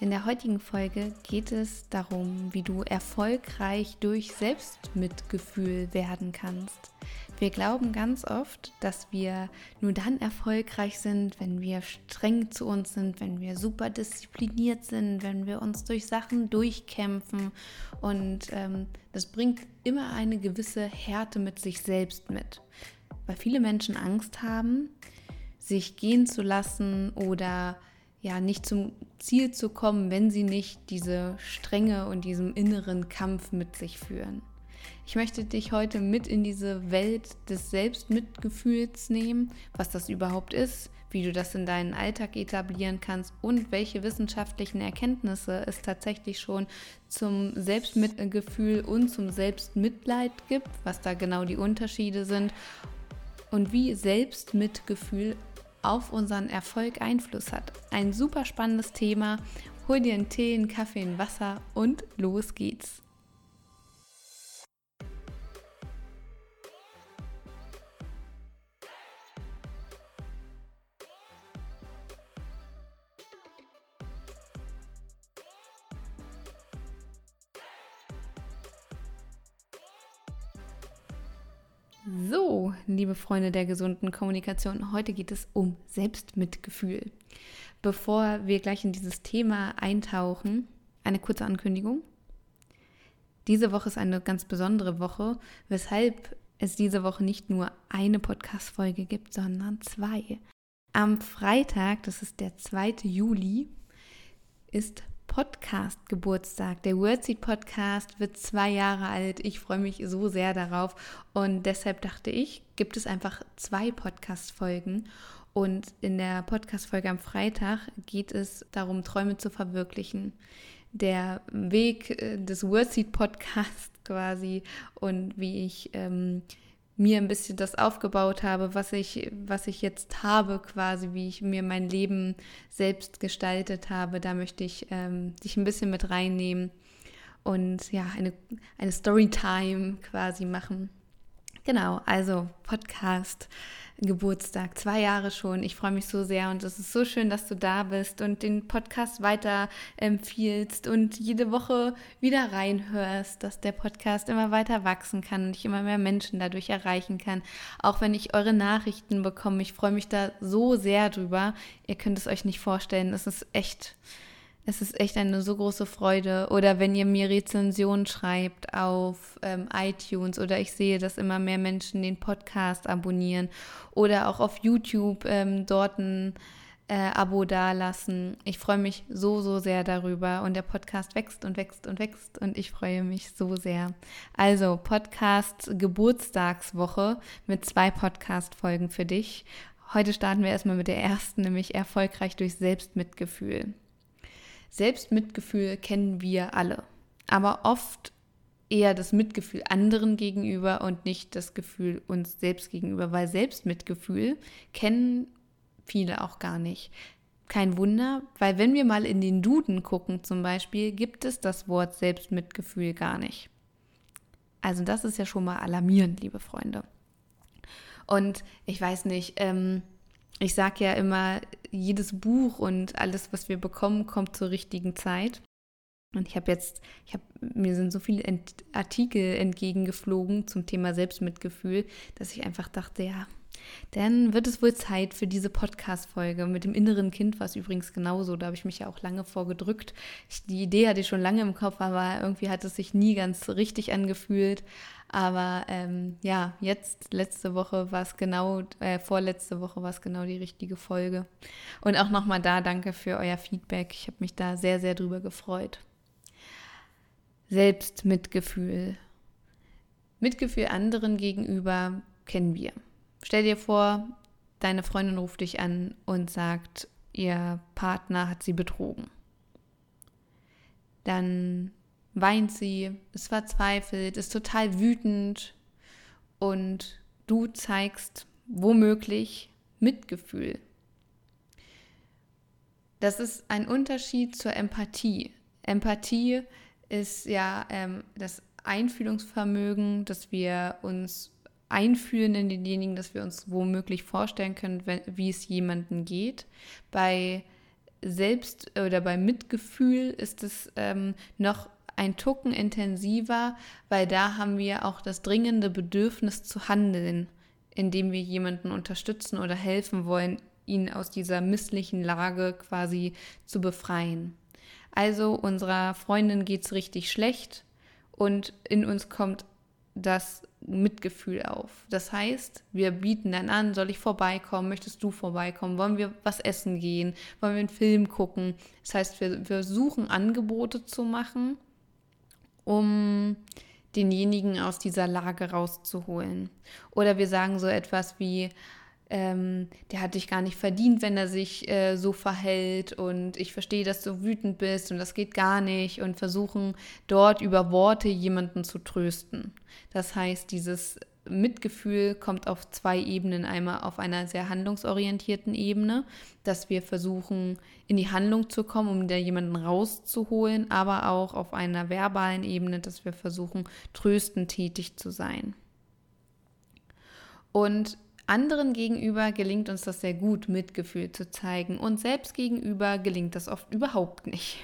in der heutigen Folge geht es darum, wie du erfolgreich durch Selbstmitgefühl werden kannst. Wir glauben ganz oft, dass wir nur dann erfolgreich sind, wenn wir streng zu uns sind, wenn wir super diszipliniert sind, wenn wir uns durch Sachen durchkämpfen. Und ähm, das bringt immer eine gewisse Härte mit sich selbst mit. Weil viele Menschen Angst haben, sich gehen zu lassen oder ja nicht zum Ziel zu kommen, wenn sie nicht diese Strenge und diesen inneren Kampf mit sich führen. Ich möchte dich heute mit in diese Welt des Selbstmitgefühls nehmen, was das überhaupt ist, wie du das in deinen Alltag etablieren kannst und welche wissenschaftlichen Erkenntnisse es tatsächlich schon zum Selbstmitgefühl und zum Selbstmitleid gibt, was da genau die Unterschiede sind und wie Selbstmitgefühl auf unseren Erfolg Einfluss hat. Ein super spannendes Thema. Hol dir einen Tee, einen Kaffee, ein Wasser und los geht's. Liebe Freunde der gesunden Kommunikation, heute geht es um Selbstmitgefühl. Bevor wir gleich in dieses Thema eintauchen, eine kurze Ankündigung. Diese Woche ist eine ganz besondere Woche, weshalb es diese Woche nicht nur eine Podcast-Folge gibt, sondern zwei. Am Freitag, das ist der 2. Juli, ist Podcast-Geburtstag. Der Wordseed Podcast wird zwei Jahre alt. Ich freue mich so sehr darauf. Und deshalb dachte ich, gibt es einfach zwei Podcast-Folgen. Und in der Podcast-Folge am Freitag geht es darum, Träume zu verwirklichen. Der Weg äh, des Wordseed Podcasts quasi und wie ich ähm, mir ein bisschen das aufgebaut habe, was ich, was ich jetzt habe, quasi, wie ich mir mein Leben selbst gestaltet habe. Da möchte ich ähm, dich ein bisschen mit reinnehmen und ja, eine, eine Storytime quasi machen. Genau, also Podcast. Geburtstag, zwei Jahre schon. Ich freue mich so sehr und es ist so schön, dass du da bist und den Podcast weiter empfiehlst und jede Woche wieder reinhörst, dass der Podcast immer weiter wachsen kann und ich immer mehr Menschen dadurch erreichen kann. Auch wenn ich eure Nachrichten bekomme, ich freue mich da so sehr drüber. Ihr könnt es euch nicht vorstellen, es ist echt es ist echt eine so große Freude. Oder wenn ihr mir Rezensionen schreibt auf ähm, iTunes oder ich sehe, dass immer mehr Menschen den Podcast abonnieren oder auch auf YouTube ähm, dort ein äh, Abo dalassen. Ich freue mich so, so sehr darüber und der Podcast wächst und wächst und wächst und ich freue mich so sehr. Also Podcast Geburtstagswoche mit zwei Podcast-Folgen für dich. Heute starten wir erstmal mit der ersten, nämlich erfolgreich durch Selbstmitgefühl. Selbstmitgefühl kennen wir alle, aber oft eher das Mitgefühl anderen gegenüber und nicht das Gefühl uns selbst gegenüber, weil Selbstmitgefühl kennen viele auch gar nicht. Kein Wunder, weil wenn wir mal in den Duden gucken zum Beispiel, gibt es das Wort Selbstmitgefühl gar nicht. Also das ist ja schon mal alarmierend, liebe Freunde. Und ich weiß nicht, ähm, ich sage ja immer, jedes Buch und alles, was wir bekommen, kommt zur richtigen Zeit. Und ich habe jetzt, ich habe, mir sind so viele Ent Artikel entgegengeflogen zum Thema Selbstmitgefühl, dass ich einfach dachte, ja, dann wird es wohl Zeit für diese Podcast-Folge. Mit dem inneren Kind war es übrigens genauso. Da habe ich mich ja auch lange vorgedrückt. Die Idee hatte ich schon lange im Kopf, aber irgendwie hat es sich nie ganz richtig angefühlt. Aber ähm, ja, jetzt, letzte Woche war es genau, äh, vorletzte Woche war es genau die richtige Folge. Und auch nochmal da danke für euer Feedback. Ich habe mich da sehr, sehr drüber gefreut. Selbstmitgefühl. Mitgefühl anderen gegenüber kennen wir. Stell dir vor, deine Freundin ruft dich an und sagt, ihr Partner hat sie betrogen. Dann weint sie, ist verzweifelt, ist total wütend und du zeigst womöglich Mitgefühl. Das ist ein Unterschied zur Empathie. Empathie ist ja ähm, das Einfühlungsvermögen, dass wir uns einfühlen in denjenigen, dass wir uns womöglich vorstellen können, wenn, wie es jemandem geht. Bei Selbst- oder bei Mitgefühl ist es ähm, noch ein Tucken intensiver, weil da haben wir auch das dringende Bedürfnis zu handeln, indem wir jemanden unterstützen oder helfen wollen, ihn aus dieser misslichen Lage quasi zu befreien. Also unserer Freundin geht es richtig schlecht und in uns kommt das Mitgefühl auf. Das heißt, wir bieten dann an, soll ich vorbeikommen, möchtest du vorbeikommen, wollen wir was essen gehen, wollen wir einen Film gucken. Das heißt, wir, wir suchen Angebote zu machen, um denjenigen aus dieser Lage rauszuholen. Oder wir sagen so etwas wie, ähm, der hat dich gar nicht verdient, wenn er sich äh, so verhält und ich verstehe, dass du wütend bist und das geht gar nicht und versuchen dort über Worte jemanden zu trösten. Das heißt, dieses Mitgefühl kommt auf zwei Ebenen. Einmal auf einer sehr handlungsorientierten Ebene, dass wir versuchen, in die Handlung zu kommen, um da jemanden rauszuholen, aber auch auf einer verbalen Ebene, dass wir versuchen, tröstend tätig zu sein. Und anderen gegenüber gelingt uns das sehr gut, Mitgefühl zu zeigen und selbst gegenüber gelingt das oft überhaupt nicht.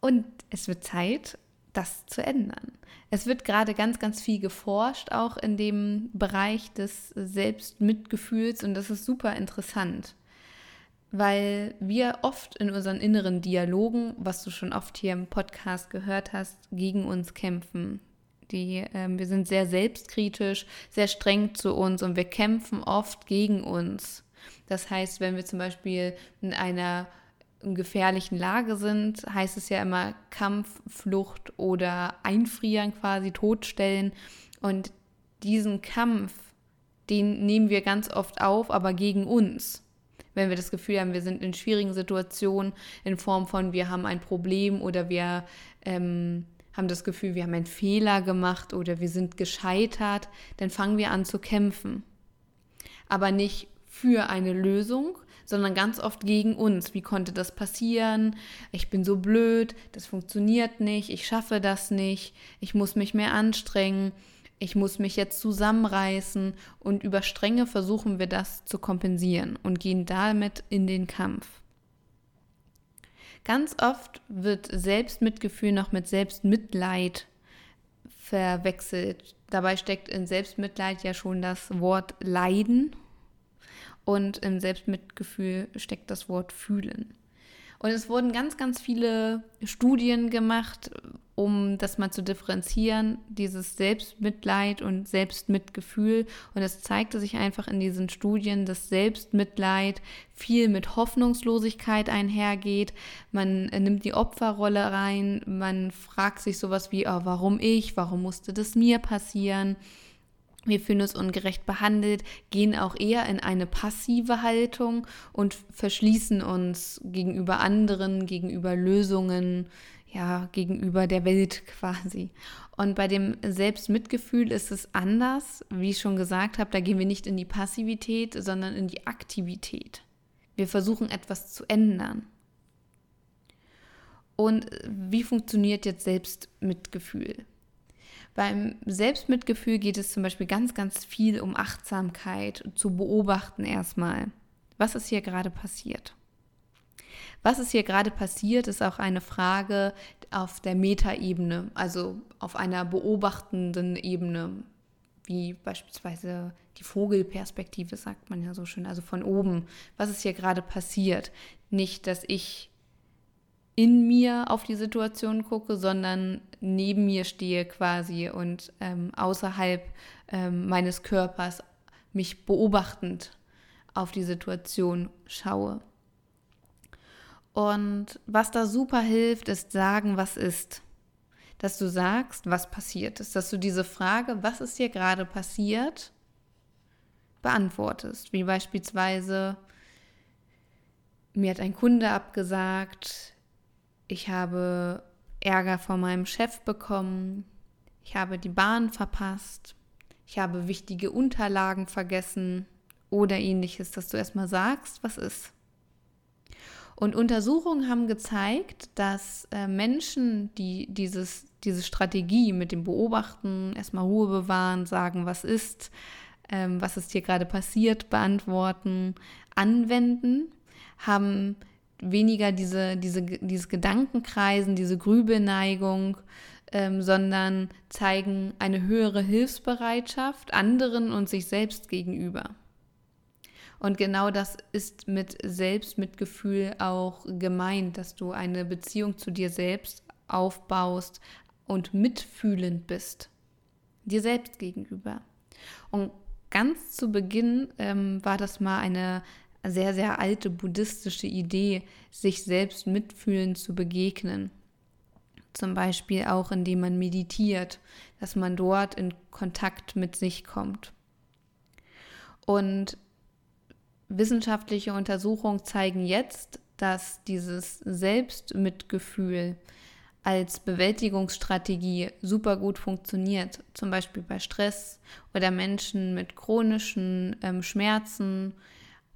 Und es wird Zeit, das zu ändern. Es wird gerade ganz, ganz viel geforscht, auch in dem Bereich des Selbstmitgefühls und das ist super interessant, weil wir oft in unseren inneren Dialogen, was du schon oft hier im Podcast gehört hast, gegen uns kämpfen. Die, ähm, wir sind sehr selbstkritisch, sehr streng zu uns und wir kämpfen oft gegen uns. Das heißt, wenn wir zum Beispiel in einer gefährlichen Lage sind, heißt es ja immer Kampf, Flucht oder Einfrieren quasi, totstellen. Und diesen Kampf, den nehmen wir ganz oft auf, aber gegen uns. Wenn wir das Gefühl haben, wir sind in schwierigen Situationen in Form von, wir haben ein Problem oder wir ähm, haben das Gefühl, wir haben einen Fehler gemacht oder wir sind gescheitert, dann fangen wir an zu kämpfen. Aber nicht für eine Lösung, sondern ganz oft gegen uns. Wie konnte das passieren? Ich bin so blöd, das funktioniert nicht, ich schaffe das nicht, ich muss mich mehr anstrengen, ich muss mich jetzt zusammenreißen und über Strenge versuchen wir das zu kompensieren und gehen damit in den Kampf. Ganz oft wird Selbstmitgefühl noch mit Selbstmitleid verwechselt. Dabei steckt in Selbstmitleid ja schon das Wort Leiden und im Selbstmitgefühl steckt das Wort fühlen. Und es wurden ganz, ganz viele Studien gemacht, um das mal zu differenzieren, dieses Selbstmitleid und Selbstmitgefühl. Und es zeigte sich einfach in diesen Studien, dass Selbstmitleid viel mit Hoffnungslosigkeit einhergeht. Man nimmt die Opferrolle rein, man fragt sich sowas wie, oh, warum ich, warum musste das mir passieren? Wir fühlen uns ungerecht behandelt, gehen auch eher in eine passive Haltung und verschließen uns gegenüber anderen, gegenüber Lösungen, ja, gegenüber der Welt quasi. Und bei dem Selbstmitgefühl ist es anders. Wie ich schon gesagt habe, da gehen wir nicht in die Passivität, sondern in die Aktivität. Wir versuchen etwas zu ändern. Und wie funktioniert jetzt Selbstmitgefühl? Beim Selbstmitgefühl geht es zum Beispiel ganz, ganz viel um Achtsamkeit, zu beobachten erstmal. Was ist hier gerade passiert? Was ist hier gerade passiert, ist auch eine Frage auf der Metaebene, also auf einer beobachtenden Ebene, wie beispielsweise die Vogelperspektive, sagt man ja so schön, also von oben. Was ist hier gerade passiert? Nicht, dass ich in mir auf die Situation gucke, sondern neben mir stehe quasi und ähm, außerhalb ähm, meines Körpers mich beobachtend auf die Situation schaue. Und was da super hilft, ist sagen, was ist. Dass du sagst, was passiert ist. Dass du diese Frage, was ist hier gerade passiert, beantwortest. Wie beispielsweise, mir hat ein Kunde abgesagt, ich habe Ärger von meinem Chef bekommen, ich habe die Bahn verpasst, ich habe wichtige Unterlagen vergessen oder ähnliches, dass du erstmal sagst, was ist. Und Untersuchungen haben gezeigt, dass äh, Menschen, die dieses, diese Strategie mit dem Beobachten, erstmal Ruhe bewahren, sagen, was ist, ähm, was ist hier gerade passiert, beantworten, anwenden, haben weniger diese, diese, dieses Gedankenkreisen, diese Grübelneigung, ähm, sondern zeigen eine höhere Hilfsbereitschaft anderen und sich selbst gegenüber. Und genau das ist mit Selbstmitgefühl auch gemeint, dass du eine Beziehung zu dir selbst aufbaust und mitfühlend bist, dir selbst gegenüber. Und ganz zu Beginn ähm, war das mal eine sehr, sehr alte buddhistische Idee, sich selbst mitfühlend zu begegnen. Zum Beispiel auch, indem man meditiert, dass man dort in Kontakt mit sich kommt. Und wissenschaftliche Untersuchungen zeigen jetzt, dass dieses Selbstmitgefühl als Bewältigungsstrategie super gut funktioniert, zum Beispiel bei Stress oder Menschen mit chronischen ähm, Schmerzen,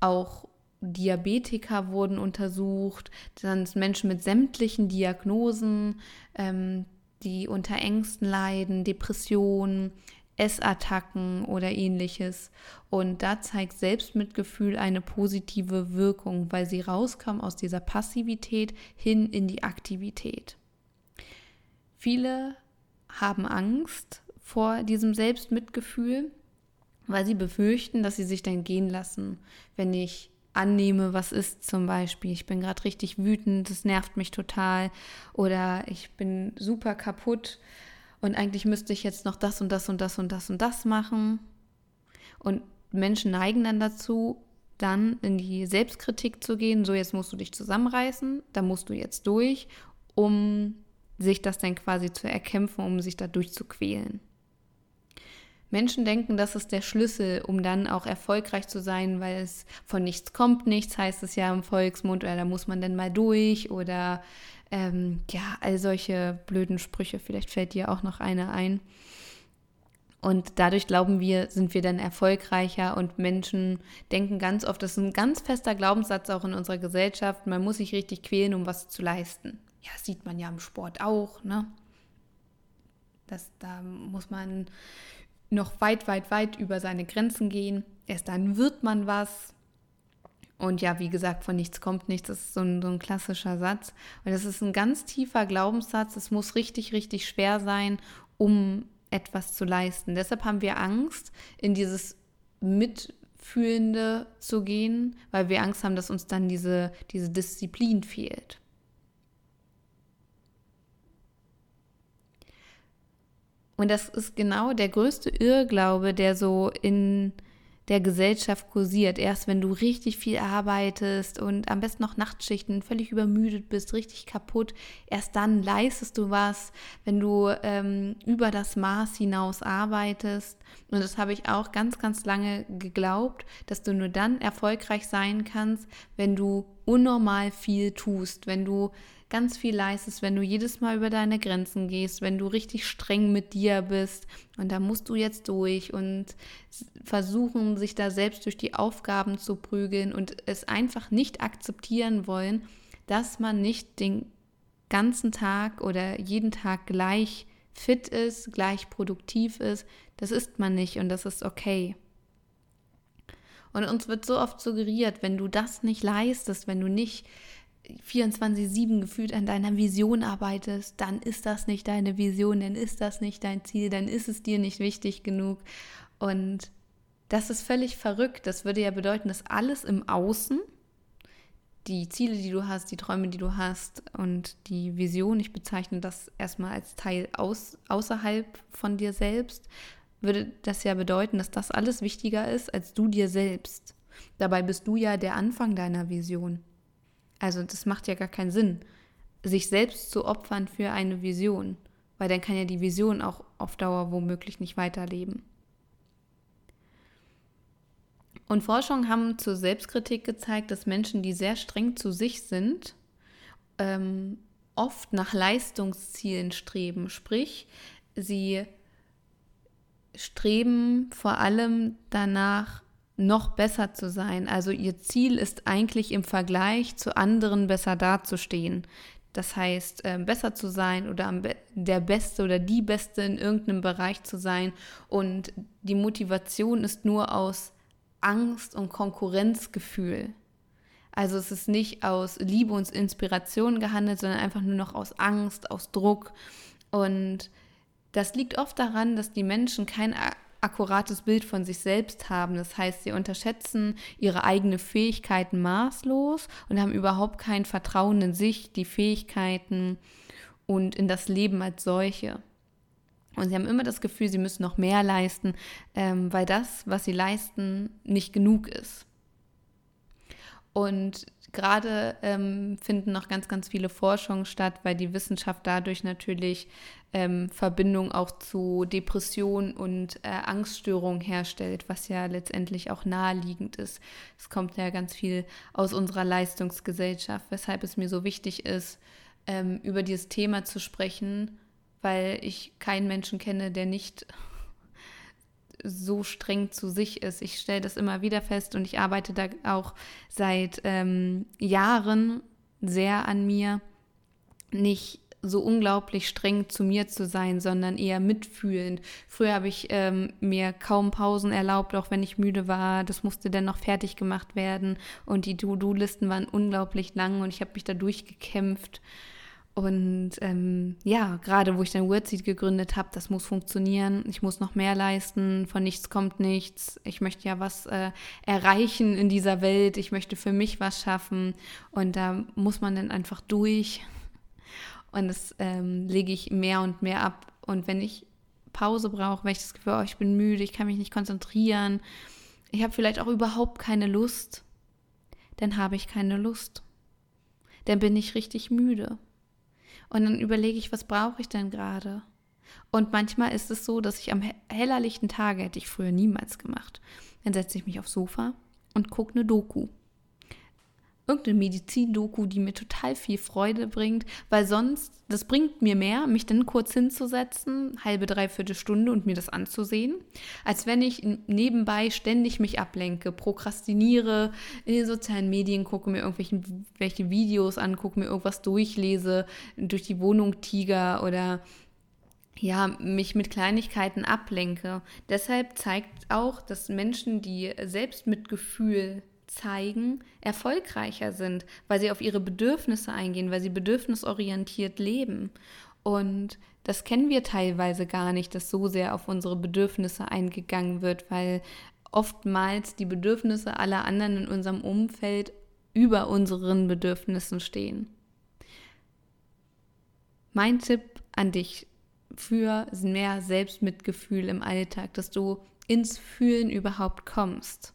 auch Diabetiker wurden untersucht, dann Menschen mit sämtlichen Diagnosen, ähm, die unter Ängsten leiden, Depressionen, Essattacken oder ähnliches. Und da zeigt Selbstmitgefühl eine positive Wirkung, weil sie rauskam aus dieser Passivität hin in die Aktivität. Viele haben Angst vor diesem Selbstmitgefühl, weil sie befürchten, dass sie sich dann gehen lassen, wenn ich annehme, was ist zum Beispiel. Ich bin gerade richtig wütend, das nervt mich total oder ich bin super kaputt und eigentlich müsste ich jetzt noch das und das und das und das und das machen. Und Menschen neigen dann dazu, dann in die Selbstkritik zu gehen, so jetzt musst du dich zusammenreißen, da musst du jetzt durch, um sich das dann quasi zu erkämpfen, um sich da durchzuquälen. Menschen denken, das ist der Schlüssel, um dann auch erfolgreich zu sein, weil es von nichts kommt nichts, heißt es ja im Volksmund, oder da muss man dann mal durch oder ähm, ja, all solche blöden Sprüche. Vielleicht fällt dir auch noch eine ein. Und dadurch glauben wir, sind wir dann erfolgreicher und Menschen denken ganz oft, das ist ein ganz fester Glaubenssatz auch in unserer Gesellschaft, man muss sich richtig quälen, um was zu leisten. Ja, das sieht man ja im Sport auch, ne? Das, da muss man noch weit, weit, weit über seine Grenzen gehen. Erst dann wird man was. Und ja, wie gesagt, von nichts kommt nichts. Das ist so ein, so ein klassischer Satz. Und das ist ein ganz tiefer Glaubenssatz. Es muss richtig, richtig schwer sein, um etwas zu leisten. Deshalb haben wir Angst, in dieses Mitfühlende zu gehen, weil wir Angst haben, dass uns dann diese, diese Disziplin fehlt. Und das ist genau der größte Irrglaube, der so in der Gesellschaft kursiert. Erst wenn du richtig viel arbeitest und am besten noch Nachtschichten, völlig übermüdet bist, richtig kaputt, erst dann leistest du was, wenn du ähm, über das Maß hinaus arbeitest. Und das habe ich auch ganz, ganz lange geglaubt, dass du nur dann erfolgreich sein kannst, wenn du unnormal viel tust, wenn du ganz viel leistest, wenn du jedes Mal über deine Grenzen gehst, wenn du richtig streng mit dir bist. Und da musst du jetzt durch und versuchen, sich da selbst durch die Aufgaben zu prügeln und es einfach nicht akzeptieren wollen, dass man nicht den ganzen Tag oder jeden Tag gleich fit ist, gleich produktiv ist. Das ist man nicht und das ist okay. Und uns wird so oft suggeriert, wenn du das nicht leistest, wenn du nicht 24-7 gefühlt an deiner Vision arbeitest, dann ist das nicht deine Vision, dann ist das nicht dein Ziel, dann ist es dir nicht wichtig genug. Und das ist völlig verrückt. Das würde ja bedeuten, dass alles im Außen, die Ziele, die du hast, die Träume, die du hast und die Vision, ich bezeichne das erstmal als Teil aus, außerhalb von dir selbst, würde das ja bedeuten, dass das alles wichtiger ist als du dir selbst. Dabei bist du ja der Anfang deiner Vision. Also das macht ja gar keinen Sinn, sich selbst zu opfern für eine Vision, weil dann kann ja die Vision auch auf Dauer womöglich nicht weiterleben. Und Forschungen haben zur Selbstkritik gezeigt, dass Menschen, die sehr streng zu sich sind, ähm, oft nach Leistungszielen streben. Sprich, sie streben vor allem danach, noch besser zu sein. Also ihr Ziel ist eigentlich im Vergleich zu anderen besser dazustehen. Das heißt, ähm, besser zu sein oder der Beste oder die Beste in irgendeinem Bereich zu sein. Und die Motivation ist nur aus Angst und Konkurrenzgefühl. Also es ist nicht aus Liebe und Inspiration gehandelt, sondern einfach nur noch aus Angst, aus Druck. Und das liegt oft daran, dass die Menschen kein akkurates Bild von sich selbst haben. Das heißt, sie unterschätzen ihre eigenen Fähigkeiten maßlos und haben überhaupt kein Vertrauen in sich, die Fähigkeiten und in das Leben als solche. Und sie haben immer das Gefühl, sie müssen noch mehr leisten, ähm, weil das, was sie leisten, nicht genug ist. Und gerade ähm, finden noch ganz, ganz viele Forschungen statt, weil die Wissenschaft dadurch natürlich ähm, Verbindung auch zu Depression und äh, Angststörungen herstellt, was ja letztendlich auch naheliegend ist. Es kommt ja ganz viel aus unserer Leistungsgesellschaft, weshalb es mir so wichtig ist, ähm, über dieses Thema zu sprechen, weil ich keinen Menschen kenne, der nicht so streng zu sich ist. Ich stelle das immer wieder fest und ich arbeite da auch seit ähm, Jahren sehr an mir, nicht so unglaublich streng zu mir zu sein, sondern eher mitfühlend. Früher habe ich ähm, mir kaum Pausen erlaubt, auch wenn ich müde war. Das musste dann noch fertig gemacht werden und die To-Do-Listen waren unglaublich lang und ich habe mich da durchgekämpft. Und ähm, ja, gerade wo ich dann Wordseed gegründet habe, das muss funktionieren. Ich muss noch mehr leisten. Von nichts kommt nichts. Ich möchte ja was äh, erreichen in dieser Welt. Ich möchte für mich was schaffen. Und da muss man dann einfach durch. Und das ähm, lege ich mehr und mehr ab. Und wenn ich Pause brauche, wenn ich das Gefühl, oh, ich bin müde, ich kann mich nicht konzentrieren, ich habe vielleicht auch überhaupt keine Lust, dann habe ich keine Lust. Dann bin ich richtig müde. Und dann überlege ich, was brauche ich denn gerade? Und manchmal ist es so, dass ich am hellerlichten Tage, hätte ich früher niemals gemacht, dann setze ich mich aufs Sofa und gucke eine Doku irgendeine Medizin-Doku, die mir total viel Freude bringt, weil sonst, das bringt mir mehr, mich dann kurz hinzusetzen, halbe, dreiviertel Stunde und mir das anzusehen, als wenn ich nebenbei ständig mich ablenke, prokrastiniere, in den sozialen Medien gucke, mir irgendwelche Videos angucke, mir irgendwas durchlese, durch die Wohnung tiger oder ja, mich mit Kleinigkeiten ablenke. Deshalb zeigt auch, dass Menschen, die Selbstmitgefühl zeigen, erfolgreicher sind, weil sie auf ihre Bedürfnisse eingehen, weil sie bedürfnisorientiert leben. Und das kennen wir teilweise gar nicht, dass so sehr auf unsere Bedürfnisse eingegangen wird, weil oftmals die Bedürfnisse aller anderen in unserem Umfeld über unseren Bedürfnissen stehen. Mein Tipp an dich für mehr Selbstmitgefühl im Alltag, dass du ins Fühlen überhaupt kommst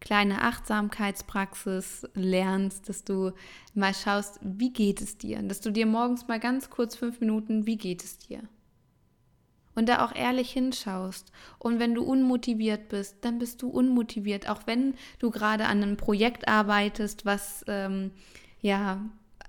kleine Achtsamkeitspraxis lernst, dass du mal schaust, wie geht es dir? Dass du dir morgens mal ganz kurz fünf Minuten, wie geht es dir? Und da auch ehrlich hinschaust. Und wenn du unmotiviert bist, dann bist du unmotiviert. Auch wenn du gerade an einem Projekt arbeitest, was ähm, ja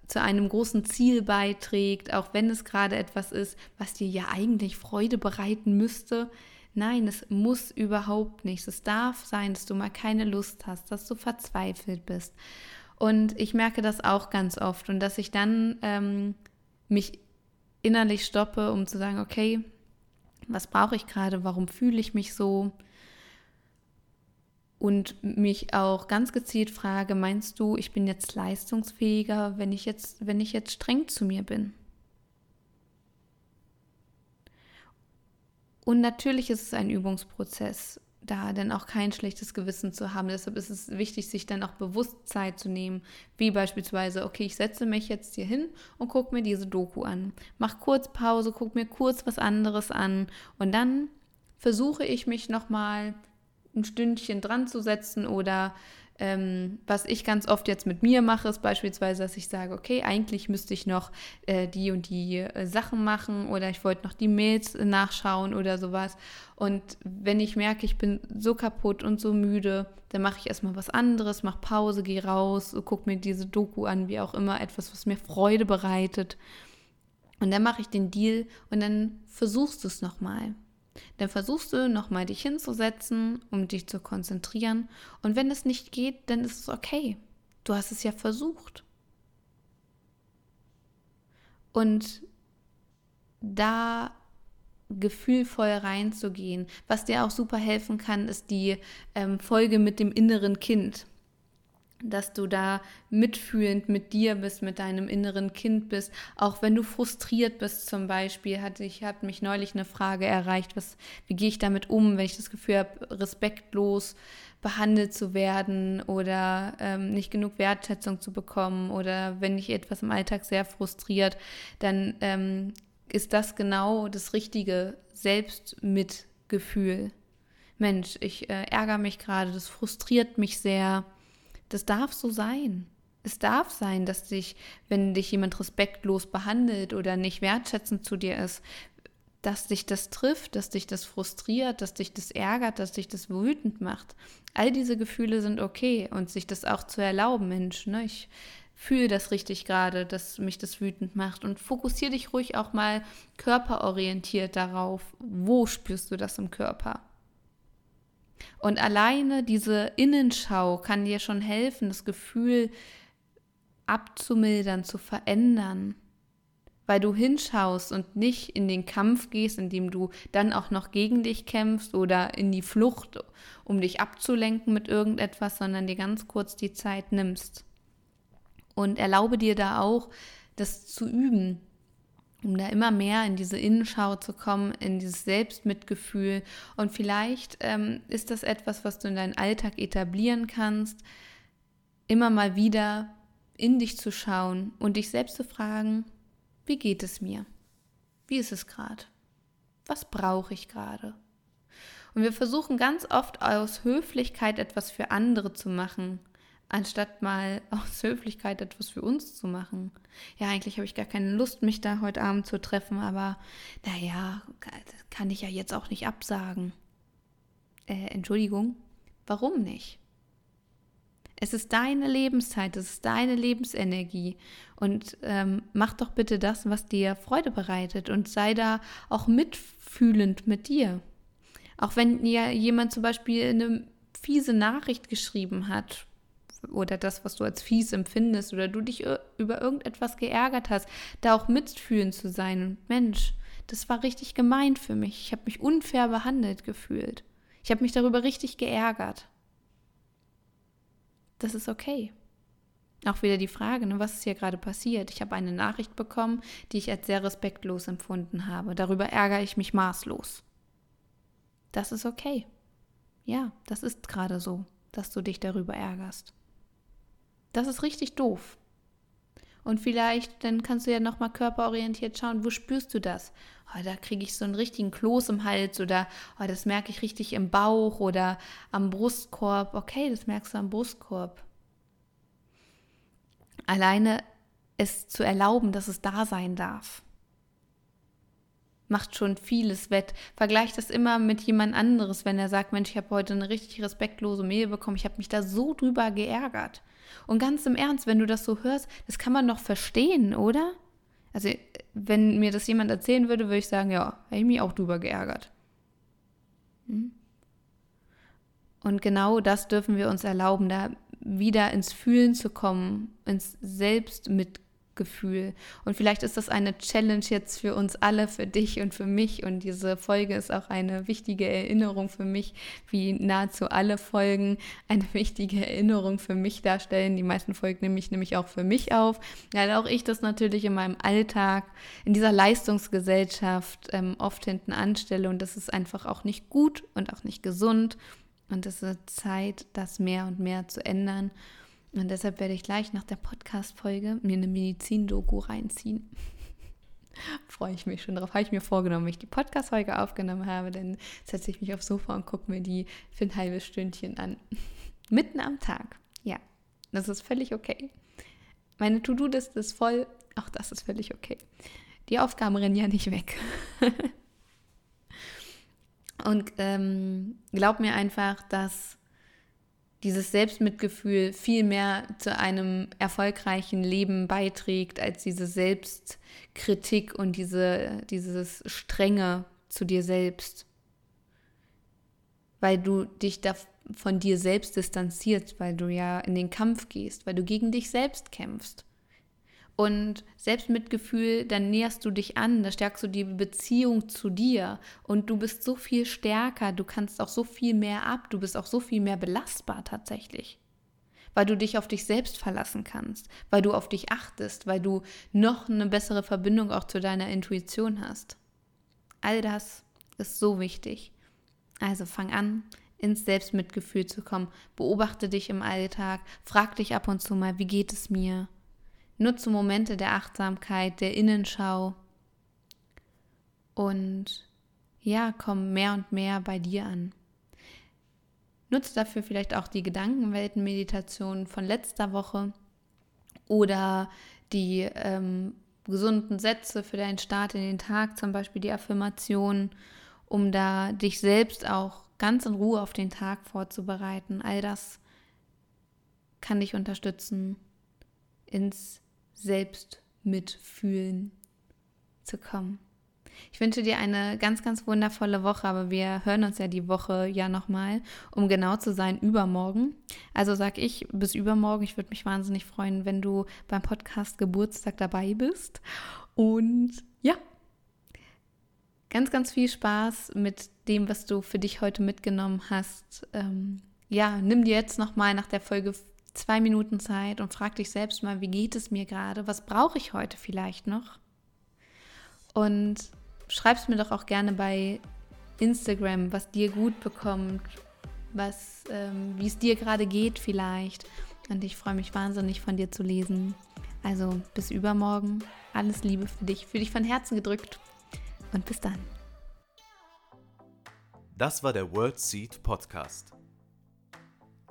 zu einem großen Ziel beiträgt, auch wenn es gerade etwas ist, was dir ja eigentlich Freude bereiten müsste, Nein, es muss überhaupt nicht. Es darf sein, dass du mal keine Lust hast, dass du verzweifelt bist. Und ich merke das auch ganz oft und dass ich dann ähm, mich innerlich stoppe, um zu sagen, okay, was brauche ich gerade, warum fühle ich mich so? Und mich auch ganz gezielt frage, meinst du, ich bin jetzt leistungsfähiger, wenn ich jetzt, wenn ich jetzt streng zu mir bin? Und natürlich ist es ein Übungsprozess, da dann auch kein schlechtes Gewissen zu haben. Deshalb ist es wichtig, sich dann auch bewusst Zeit zu nehmen, wie beispielsweise, okay, ich setze mich jetzt hier hin und gucke mir diese Doku an. Mach kurz Pause, guck mir kurz was anderes an und dann versuche ich mich nochmal ein Stündchen dran zu setzen oder ähm, was ich ganz oft jetzt mit mir mache, ist beispielsweise, dass ich sage, okay, eigentlich müsste ich noch äh, die und die äh, Sachen machen oder ich wollte noch die Mails nachschauen oder sowas. Und wenn ich merke, ich bin so kaputt und so müde, dann mache ich erstmal was anderes, mache Pause, gehe raus, gucke mir diese Doku an, wie auch immer, etwas, was mir Freude bereitet. Und dann mache ich den Deal und dann versuchst du es nochmal. Dann versuchst du nochmal dich hinzusetzen, um dich zu konzentrieren. Und wenn es nicht geht, dann ist es okay. Du hast es ja versucht. Und da gefühlvoll reinzugehen. Was dir auch super helfen kann, ist die ähm, Folge mit dem inneren Kind dass du da mitfühlend mit dir bist, mit deinem inneren Kind bist, auch wenn du frustriert bist zum Beispiel. Hatte ich hat mich neulich eine Frage erreicht, was, wie gehe ich damit um, wenn ich das Gefühl habe, respektlos behandelt zu werden oder ähm, nicht genug Wertschätzung zu bekommen oder wenn ich etwas im Alltag sehr frustriert, dann ähm, ist das genau das richtige Selbstmitgefühl. Mensch, ich äh, ärgere mich gerade, das frustriert mich sehr das darf so sein. Es darf sein, dass dich, wenn dich jemand respektlos behandelt oder nicht wertschätzend zu dir ist, dass dich das trifft, dass dich das frustriert, dass dich das ärgert, dass dich das wütend macht. All diese Gefühle sind okay und sich das auch zu erlauben, Mensch, ne? ich fühle das richtig gerade, dass mich das wütend macht und fokussiere dich ruhig auch mal körperorientiert darauf, wo spürst du das im Körper. Und alleine diese Innenschau kann dir schon helfen, das Gefühl abzumildern, zu verändern, weil du hinschaust und nicht in den Kampf gehst, indem du dann auch noch gegen dich kämpfst oder in die Flucht, um dich abzulenken mit irgendetwas, sondern dir ganz kurz die Zeit nimmst. Und erlaube dir da auch, das zu üben, um da immer mehr in diese Innenschau zu kommen, in dieses Selbstmitgefühl. Und vielleicht ähm, ist das etwas, was du in deinen Alltag etablieren kannst, immer mal wieder in dich zu schauen und dich selbst zu fragen, wie geht es mir? Wie ist es gerade? Was brauche ich gerade? Und wir versuchen ganz oft aus Höflichkeit etwas für andere zu machen, anstatt mal aus Höflichkeit etwas für uns zu machen. Ja, eigentlich habe ich gar keine Lust, mich da heute Abend zu treffen, aber naja, kann ich ja jetzt auch nicht absagen. Äh, Entschuldigung, warum nicht? Es ist deine Lebenszeit, es ist deine Lebensenergie. Und ähm, mach doch bitte das, was dir Freude bereitet und sei da auch mitfühlend mit dir. Auch wenn dir jemand zum Beispiel eine fiese Nachricht geschrieben hat, oder das, was du als fies empfindest oder du dich über irgendetwas geärgert hast, da auch mitfühlen zu sein. Und Mensch, das war richtig gemeint für mich. Ich habe mich unfair behandelt gefühlt. Ich habe mich darüber richtig geärgert. Das ist okay. Auch wieder die Frage, ne, was ist hier gerade passiert? Ich habe eine Nachricht bekommen, die ich als sehr respektlos empfunden habe. Darüber ärgere ich mich maßlos. Das ist okay. Ja, das ist gerade so, dass du dich darüber ärgerst. Das ist richtig doof. Und vielleicht, dann kannst du ja nochmal körperorientiert schauen, wo spürst du das? Oh, da kriege ich so einen richtigen Kloß im Hals oder oh, das merke ich richtig im Bauch oder am Brustkorb. Okay, das merkst du am Brustkorb. Alleine es zu erlauben, dass es da sein darf macht schon vieles wett. Vergleicht das immer mit jemand anderes, wenn er sagt, Mensch, ich habe heute eine richtig respektlose Mail bekommen, ich habe mich da so drüber geärgert. Und ganz im Ernst, wenn du das so hörst, das kann man doch verstehen, oder? Also, wenn mir das jemand erzählen würde, würde ich sagen, ja, habe ich mich auch drüber geärgert. Hm? Und genau das dürfen wir uns erlauben, da wieder ins Fühlen zu kommen, ins Selbstmitgefühl Gefühl. Und vielleicht ist das eine Challenge jetzt für uns alle, für dich und für mich. Und diese Folge ist auch eine wichtige Erinnerung für mich, wie nahezu alle Folgen eine wichtige Erinnerung für mich darstellen. Die meisten Folgen nehme ich nämlich auch für mich auf, weil auch ich das natürlich in meinem Alltag, in dieser Leistungsgesellschaft ähm, oft hinten anstelle. Und das ist einfach auch nicht gut und auch nicht gesund. Und es ist Zeit, das mehr und mehr zu ändern. Und deshalb werde ich gleich nach der Podcast-Folge mir eine Medizin-Doku reinziehen. Freue ich mich schon drauf. Habe ich mir vorgenommen, wenn ich die Podcast-Folge aufgenommen habe, dann setze ich mich aufs Sofa und gucke mir die für ein halbes Stündchen an. Mitten am Tag. Ja, das ist völlig okay. Meine To-Do-Liste ist voll. Auch das ist völlig okay. Die Aufgaben rennen ja nicht weg. Und ähm, glaub mir einfach, dass dieses Selbstmitgefühl viel mehr zu einem erfolgreichen Leben beiträgt, als diese Selbstkritik und diese, dieses Strenge zu dir selbst. Weil du dich da von dir selbst distanzierst, weil du ja in den Kampf gehst, weil du gegen dich selbst kämpfst. Und Selbstmitgefühl, dann näherst du dich an, da stärkst du die Beziehung zu dir und du bist so viel stärker, du kannst auch so viel mehr ab, du bist auch so viel mehr belastbar tatsächlich. Weil du dich auf dich selbst verlassen kannst, weil du auf dich achtest, weil du noch eine bessere Verbindung auch zu deiner Intuition hast. All das ist so wichtig. Also fang an, ins Selbstmitgefühl zu kommen. Beobachte dich im Alltag, frag dich ab und zu mal, wie geht es mir? Nutze Momente der Achtsamkeit, der Innenschau und ja, komm mehr und mehr bei dir an. Nutze dafür vielleicht auch die Gedankenweltenmeditation von letzter Woche oder die ähm, gesunden Sätze für deinen Start in den Tag, zum Beispiel die Affirmation, um da dich selbst auch ganz in Ruhe auf den Tag vorzubereiten. All das kann dich unterstützen, ins Selbstmitfühlen zu kommen. Ich wünsche dir eine ganz, ganz wundervolle Woche, aber wir hören uns ja die Woche ja nochmal, um genau zu sein, übermorgen. Also sag ich bis übermorgen. Ich würde mich wahnsinnig freuen, wenn du beim Podcast Geburtstag dabei bist. Und ja, ganz, ganz viel Spaß mit dem, was du für dich heute mitgenommen hast. Ähm, ja, nimm dir jetzt nochmal nach der Folge zwei Minuten Zeit und frag dich selbst mal, wie geht es mir gerade? Was brauche ich heute vielleicht noch? Und schreib es mir doch auch gerne bei Instagram, was dir gut bekommt, was, ähm, wie es dir gerade geht vielleicht. Und ich freue mich wahnsinnig von dir zu lesen. Also bis übermorgen. Alles Liebe für dich. Für dich von Herzen gedrückt. Und bis dann. Das war der World Seed Podcast.